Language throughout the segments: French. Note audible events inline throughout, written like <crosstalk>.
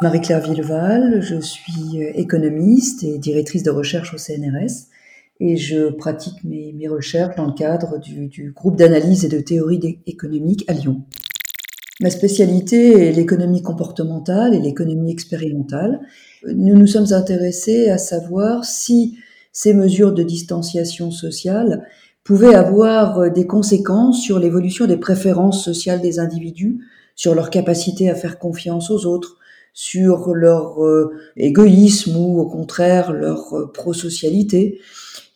Marie-Claire Villeval, je suis économiste et directrice de recherche au CNRS et je pratique mes, recherches dans le cadre du, du groupe d'analyse et de théorie économique à Lyon. Ma spécialité est l'économie comportementale et l'économie expérimentale. Nous nous sommes intéressés à savoir si ces mesures de distanciation sociale pouvaient avoir des conséquences sur l'évolution des préférences sociales des individus, sur leur capacité à faire confiance aux autres, sur leur euh, égoïsme ou au contraire leur euh, prosocialité.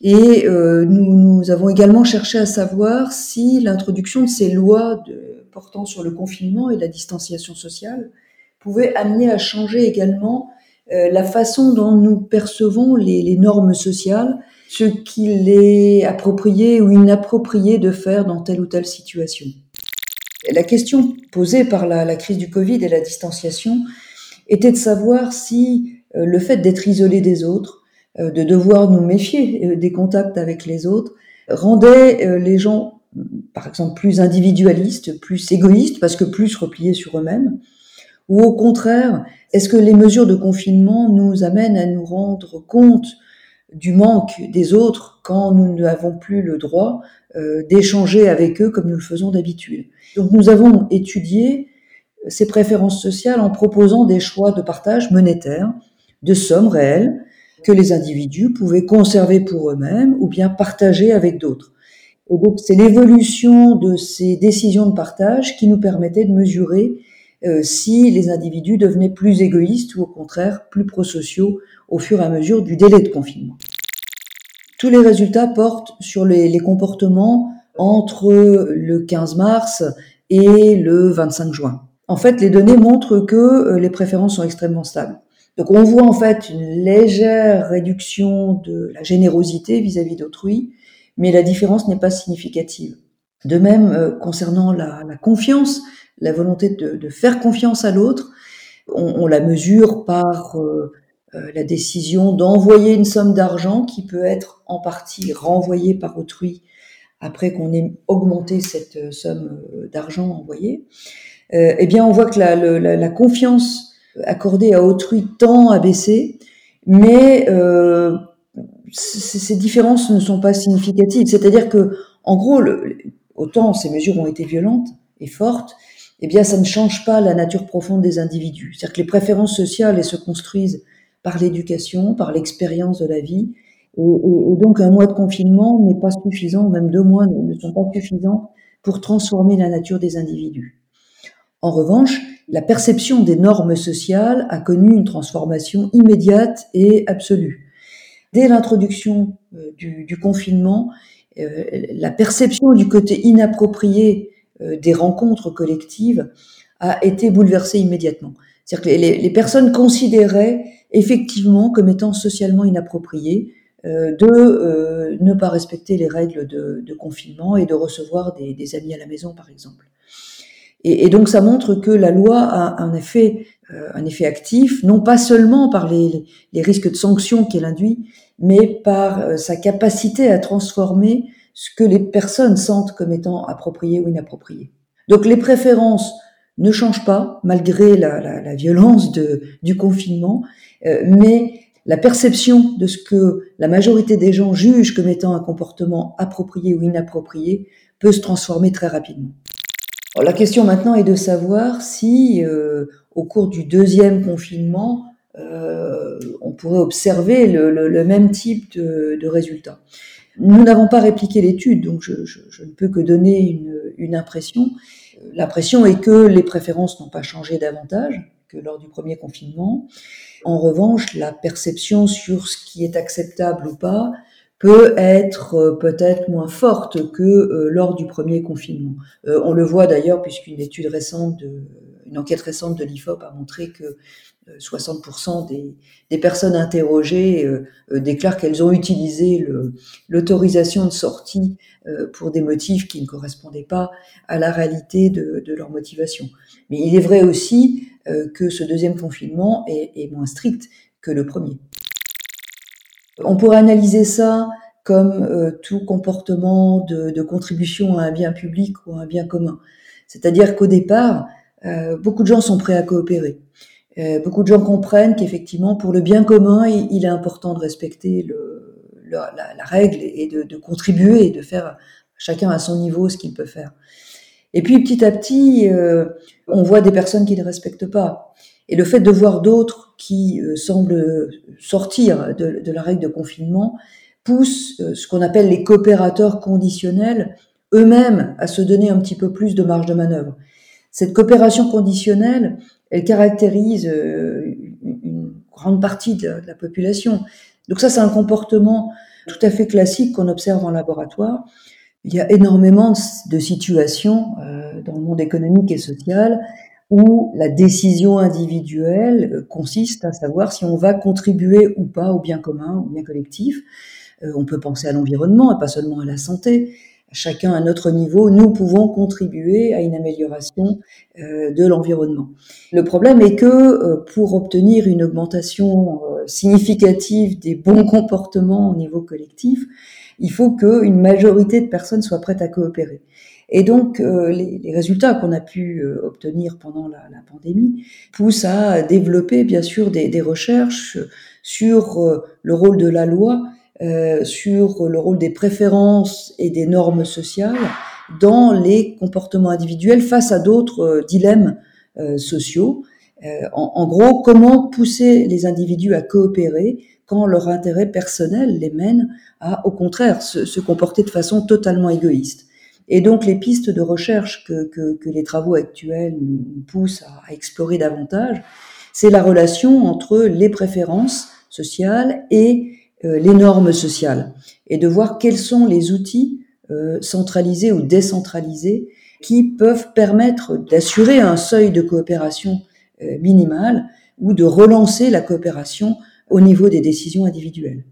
Et euh, nous, nous avons également cherché à savoir si l'introduction de ces lois de, portant sur le confinement et la distanciation sociale pouvait amener à changer également euh, la façon dont nous percevons les, les normes sociales, ce qu'il est approprié ou inapproprié de faire dans telle ou telle situation. La question posée par la, la crise du Covid et la distanciation était de savoir si euh, le fait d'être isolé des autres, euh, de devoir nous méfier des contacts avec les autres, rendait les gens, par exemple, plus individualistes, plus égoïstes, parce que plus repliés sur eux-mêmes, ou au contraire, est-ce que les mesures de confinement nous amènent à nous rendre compte du manque des autres quand nous n'avons plus le droit euh, d'échanger avec eux comme nous le faisons d'habitude? Donc nous avons étudié ces préférences sociales en proposant des choix de partage monétaire, de sommes réelles que les individus pouvaient conserver pour eux-mêmes ou bien partager avec d'autres. Et donc c'est l'évolution de ces décisions de partage qui nous permettait de mesurer euh, si les individus devenaient plus égoïstes ou au contraire plus prosociaux au fur et à mesure du délai de confinement. Tous les résultats portent sur les, les comportements entre le 15 mars et le 25 juin. En fait, les données montrent que euh, les préférences sont extrêmement stables. Donc on voit en fait une légère réduction de la générosité vis-à-vis d'autrui, mais la différence n'est pas significative. De même, euh, concernant la, confiance, la volonté de, faire confiance à l'autre. On, la mesure par euh, la décision d'envoyer une somme d'argent qui peut être en partie renvoyée par autrui après qu'on ait augmenté cette somme d'argent envoyée. Euh, eh bien, on voit que la, la, la, confiance accordée à autrui tend à baisser, mais euh, ces différences ne sont pas significatives. C'est-à-dire que, en gros, le, autant ces mesures ont été violentes et fortes, eh bien, ça ne change pas la nature profonde des individus. C'est-à-dire que les préférences sociales elles se construisent par l'éducation, par l'expérience de la vie, et, et, et, donc un mois de confinement n'est pas suffisant, même deux mois ne sont pas suffisants pour transformer la nature des individus. En revanche, la perception des normes sociales a connu une transformation immédiate et absolue. Dès l'introduction euh, du, confinement, euh, la perception du côté inapproprié euh, des rencontres collectives a été bouleversée immédiatement. C'est-à-dire que les, personnes considéraient effectivement comme étant socialement inapproprié euh, de ne pas respecter les règles de, confinement et de recevoir des, amis à la maison, par exemple. Et, donc ça montre que la loi a un effet, euh, actif, non pas seulement par les, risques de sanctions qu'elle induit, mais par euh, sa capacité à transformer ce que les personnes sentent comme étant approprié ou inapproprié. Donc les préférences ne changent pas malgré la, violence du confinement, euh, mais la perception de ce que la majorité des gens jugent comme étant un comportement approprié ou inapproprié peut se transformer très rapidement. La question maintenant est de savoir si, euh, au cours du deuxième confinement, euh, on pourrait observer le, le, le même type de, de résultats. Nous n'avons pas répliqué l'étude, donc je, je, je, ne peux que donner une, une impression. L'impression est que les préférences n'ont pas changé davantage que lors du premier confinement. En revanche, la perception sur ce qui est acceptable ou pas peut être euh, peut-être moins forte que euh, lors du premier confinement. Euh, on le voit d'ailleurs puisqu'une étude récente, de, une enquête récente de l'IFOP a montré que 60% des, des, personnes interrogées déclarent qu'elles ont utilisé l'autorisation de sortie pour des motifs qui ne correspondaient pas à la réalité de, de leur motivation. Mais il est vrai aussi que ce deuxième confinement est, est, moins strict que le premier. On pourrait analyser ça comme euh, tout comportement de, contribution à un bien public ou à un bien commun. C'est-à-dire qu'au départ, euh, beaucoup de gens sont prêts à coopérer beaucoup de gens comprennent qu'effectivement, pour le bien commun, il, est important de respecter la, règle et de, de, contribuer et de faire chacun à son niveau ce qu'il peut faire. Et puis petit à petit, euh, on voit des personnes qui ne respectent pas. Et le fait de voir d'autres qui euh, semblent sortir de, la règle de confinement pousse euh, ce qu'on appelle les coopérateurs conditionnels eux-mêmes à se donner un petit peu plus de marge de manœuvre. Cette coopération conditionnelle, elle caractérise une grande partie de la population. Donc ça, c'est un comportement tout à fait classique qu'on observe en laboratoire. Il y a énormément de situations euh, dans le monde économique et social où la décision individuelle euh, consiste à savoir si on va contribuer ou pas au bien commun, au bien collectif. Euh, on peut penser à l'environnement et pas seulement à la santé. Chacun à notre niveau, nous pouvons contribuer à une amélioration de l'environnement. Le problème est que pour obtenir une augmentation significative des bons <laughs> comportements au niveau collectif, il faut qu'une majorité de personnes soient prêtes à coopérer. Et donc, euh, les, résultats qu'on a pu euh, obtenir pendant la, pandémie poussent à développer, bien sûr, des, recherches sur euh, le rôle de la loi, sur le rôle des préférences et des normes sociales dans les comportements individuels face à d'autres dilemmes sociaux. En, en, gros, comment pousser les individus à coopérer quand leur intérêt personnel les mène à, au contraire, se, comporter de façon totalement égoïste. Et donc les pistes de recherche que, les travaux actuels nous poussent à, explorer davantage, c'est la relation entre les préférences sociales et euh, les normes sociales, et de voir quels sont les outils euh, centralisés ou décentralisés qui peuvent permettre d'assurer un seuil de coopération euh, minimal ou de relancer la coopération au niveau des décisions individuelles.